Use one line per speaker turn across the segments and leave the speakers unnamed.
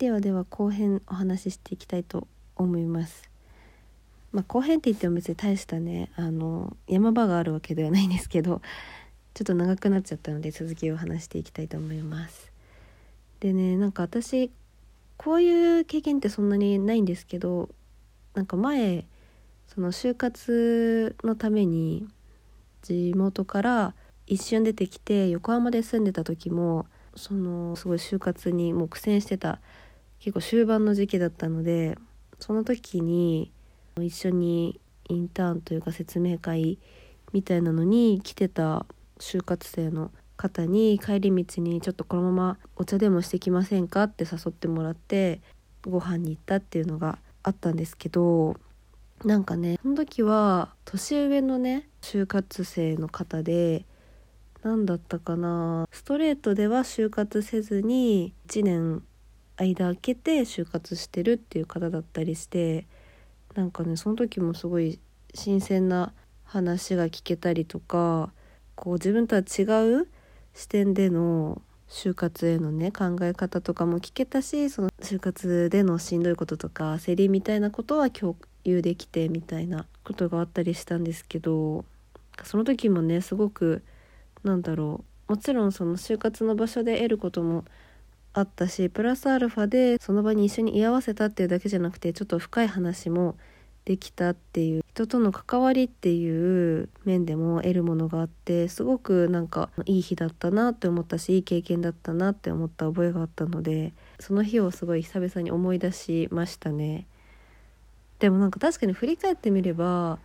ではでは後編お話ししていきたいと思います。まあ後編って言っても別に大したねあの山場があるわけではないんですけどちょっと長くなっちゃったので続きを話していきたいと思います。でねなんか私こういう経験ってそんなにないんですけどなんか前その就活のために地元から一瞬出てきて横浜で住んでた時もそのすごい就活にもう苦戦してた結構終盤の時期だったのでその時に一緒にインターンというか説明会みたいなのに来てた就活生の方に帰り道にちょっとこのままお茶でもしてきませんか？って誘ってもらってご飯に行ったっていうのがあったんですけどなんかねその時は年上のね就活生の方で何だったかなストレートでは就活せずに1年間空けて就活してるっていう方だったりしてなんかねその時もすごい新鮮な話が聞けたりとかこう自分とは違う視点での就活へのね考え方とかも聞けたしその就活でのしんどいこととか焦りみたいなことは共有できてみたいなことがあったりしたんですけどその時もねすごくなんだろうもちろんその就活の場所で得ることもあったしプラスアルファでその場に一緒に居合わせたっていうだけじゃなくてちょっと深い話もできたっていう人との関わりっていう面でも得るものがあってすごくなんかいい日だったなって思ったしいい経験だったなって思った覚えがあったのでその日をすごい久々に思い出しましたね。でもなんか確かに振り返ってみれば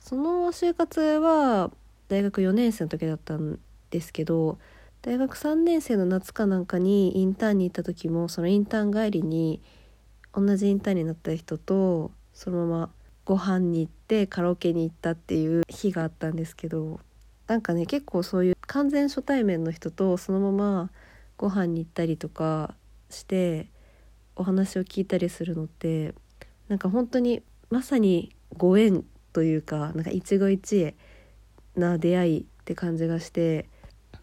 その就活は大学4年生の時だったんですけど大学3年生の夏かなんかにインターンに行った時もそのインターン帰りに同じインターンになった人とそのままご飯に行ってカラオケに行ったっていう日があったんですけどなんかね結構そういう完全初対面の人とそのままご飯に行ったりとかしてお話を聞いたりするのってなんか本当にまさにご縁というかなんか一期一会な出会いって感じがして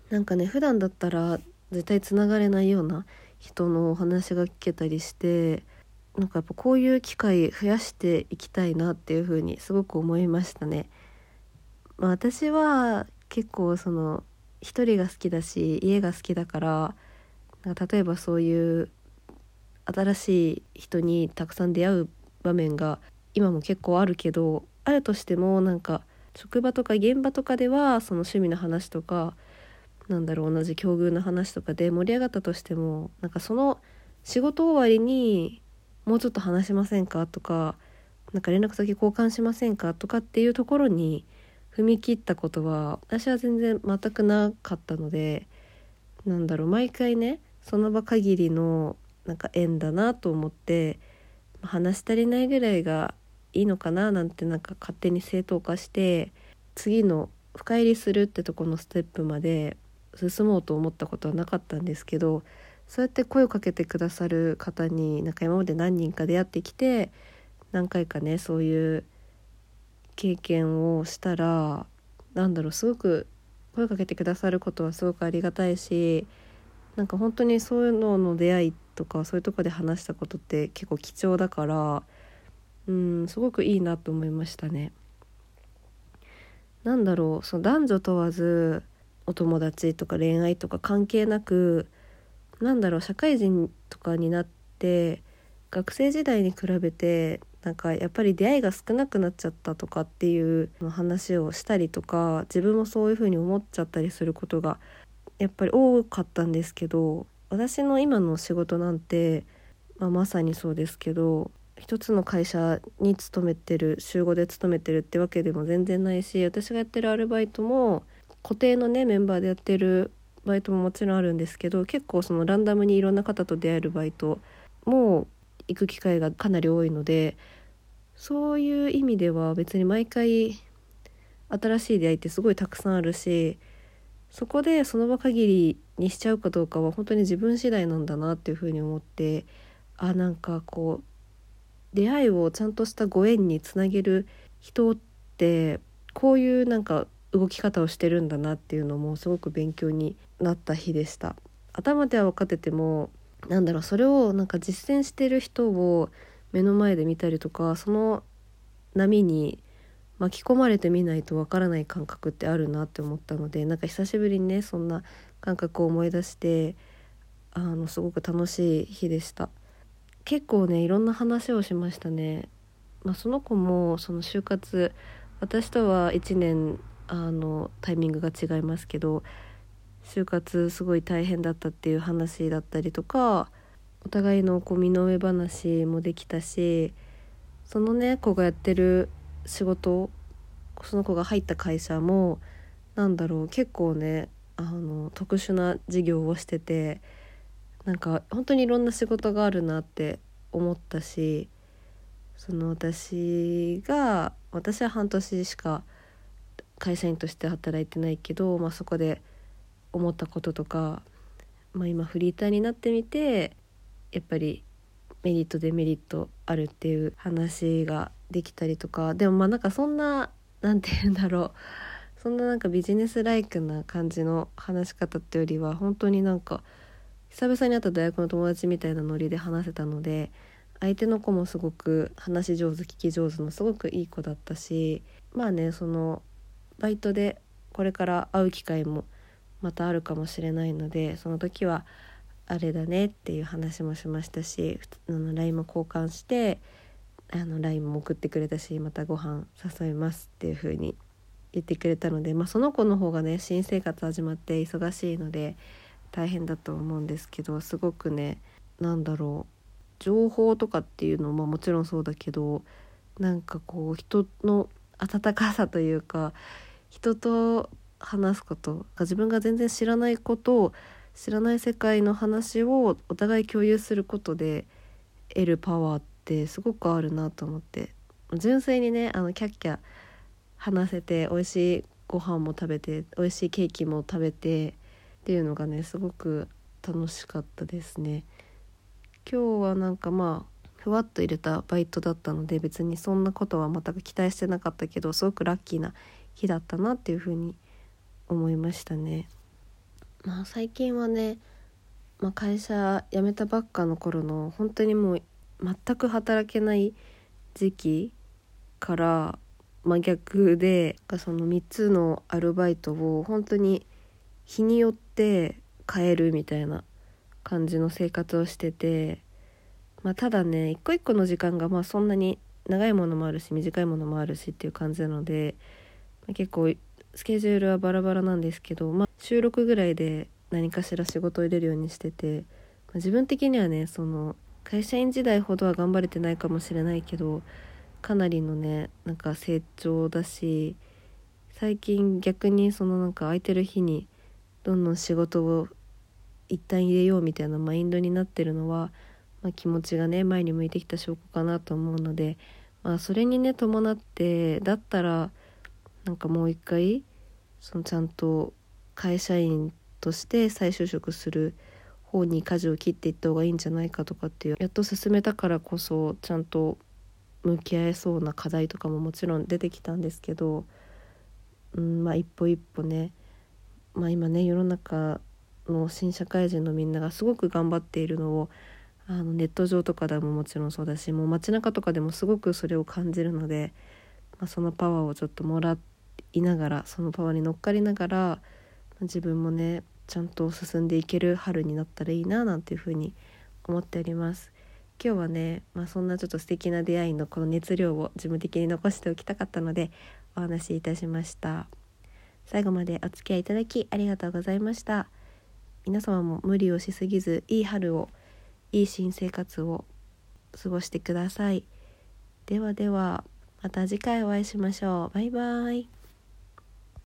なんかね普段だったら絶対つながれないような人のお話が聞けたりしてなんかやっぱこういう機会増やしていきたいなっていう風にすごく思いましたね。まあ、私は結構その一人が好きだし家が好きだからなんか例えばそういう新しい人にたくさん出会う場面が今も結構あるけどあるとしてもなんか職場とか現場とかではその趣味の話とかなんだろう同じ境遇の話とかで盛り上がったとしてもなんかその仕事終わりにもうちょっと話しませんかとかなんか連絡先交換しませんかとかっていうところに踏み切ったことは私は全然全くなかったのでなんだろう毎回ねその場限りのなんか縁だなと思って話し足りないぐらいがいいのかななんてなんか勝手に正当化して次の深入りするってとこのステップまで進もうと思ったことはなかったんですけどそうやって声をかけてくださる方になんか今まで何人か出会ってきて何回かねそういう経験をしたらなんだろうすごく声をかけてくださることはすごくありがたいしなんか本当にそういうのの出会いとかそういうとこで話したことって結構貴重だからうんすごくいいなと思いましたね。なんだろうその男女問わずお友達とか恋愛とか関係なくなんだろう社会人とかになって学生時代に比べてなんかやっぱり出会いが少なくなっちゃったとかっていう話をしたりとか自分もそういうふうに思っちゃったりすることがやっぱり多かったんですけど私の今の仕事なんて、まあ、まさにそうですけど一つの会社に勤めてる週5で勤めてるってわけでも全然ないし私がやってるアルバイトも固定のねメンバーでやってるバイトももちろんあるんですけど結構そのランダムにいろんな方と出会えるバイトも行く機会がかなり多いのでそういう意味では別に毎回新しい出会いってすごいたくさんあるしそこでその場限りにしちゃうかどうかは本当に自分次第なんだなっていうふうに思ってあなんかこう出会いをちゃんとしたご縁につなげる人ってこういうなんか動き方をしてるんだなっていうのもすごく勉強になった日でした。頭では分かっててもなんだろうそれをなんか実践してる人を目の前で見たりとかその波に巻き込まれてみないとわからない感覚ってあるなって思ったのでなんか久しぶりにねそんな感覚を思い出してあのすごく楽しい日でした。結構ねいろんな話をしましたね、まあ、その子もその就活私とは1年あのタイミングが違いますけど就活すごい大変だったっていう話だったりとかお互いのこう身の上話もできたしそのね子がやってる仕事その子が入った会社もなんだろう結構ねあの特殊な事業をしててなんか本当にいろんな仕事があるなって思ったしその私が私は半年しか会社員として働いてないけど、まあ、そこで思ったこととか、まあ、今フリーターになってみてやっぱりメリットデメリットあるっていう話ができたりとかでもまあなんかそんな何て言うんだろう。そんななんかビジネスライクな感じの話し方ってよりは本当になんか久々に会った大学の友達みたいなノリで話せたので相手の子もすごく話し上手聞き上手のすごくいい子だったしまあねそのバイトでこれから会う機会もまたあるかもしれないのでその時はあれだねっていう話もしましたし LINE も交換してあの LINE も送ってくれたしまたご飯誘いますっていう風に言ってくれたので、まあ、その子の方がね新生活始まって忙しいので大変だと思うんですけどすごくね何だろう情報とかっていうのももちろんそうだけどなんかこう人の温かさというか人と話すこと自分が全然知らないことを知らない世界の話をお互い共有することで得るパワーってすごくあるなと思って純粋にねあのキャッキャ話せて美味しいご飯も食べて美味しいケーキも食べてっていうのがねすごく楽しかったですね。今日はなんかまあふわっと入れたバイトだったので別にそんなことは全く期待してなかったけどすごくラッキーな日だったなっていうふうに思いましたね。まあ最近はね、まあ、会社辞めたばっかの頃の本当にもう全く働けない時期から真逆でその3つのアルバイトを本当に日によって変えるみたいな感じの生活をしてて、まあ、ただね一個一個の時間がまあそんなに長いものもあるし短いものもあるしっていう感じなので、結構スケジュールはバラバラなんですけど、まあ、週6ぐらいで何かしら仕事を入れるようにしてて、まあ、自分的にはねその会社員時代ほどは頑張れてないかもしれないけどかなりのねなんか成長だし最近逆にそのなんか空いてる日にどんどん仕事を一旦入れようみたいなマインドになってるのは、まあ、気持ちがね前に向いてきた証拠かなと思うので、まあ、それにね伴ってだったらなんかもう一回そのちゃんと会社員として再就職する方に舵を切っていった方がいいんじゃないかとかっていうやっと進めたからこそちゃんと向き合えそうな課題とかももちろん出てきたんですけど、うんまあ、一歩一歩ね、まあ、今ね世の中の新社会人のみんながすごく頑張っているのをあのネット上とかでももちろんそうだしもう街中とかでもすごくそれを感じるので、まあ、そのパワーをちょっともらっていながらそのパワーに乗っかりながら自分もねちゃんと進んでいける春になったらいいななんていうふうに思っております。今日はね、まあ、そんなちょっと素敵な出会いのこの熱量を自分的に残しておきたかったのでお話しいたしました。最後までお付き合いいただきありがとうございました。皆様も無理をしすぎずいい春をいい新生活を過ごしてください。ではではまた次回お会いしましょう。バイバイ。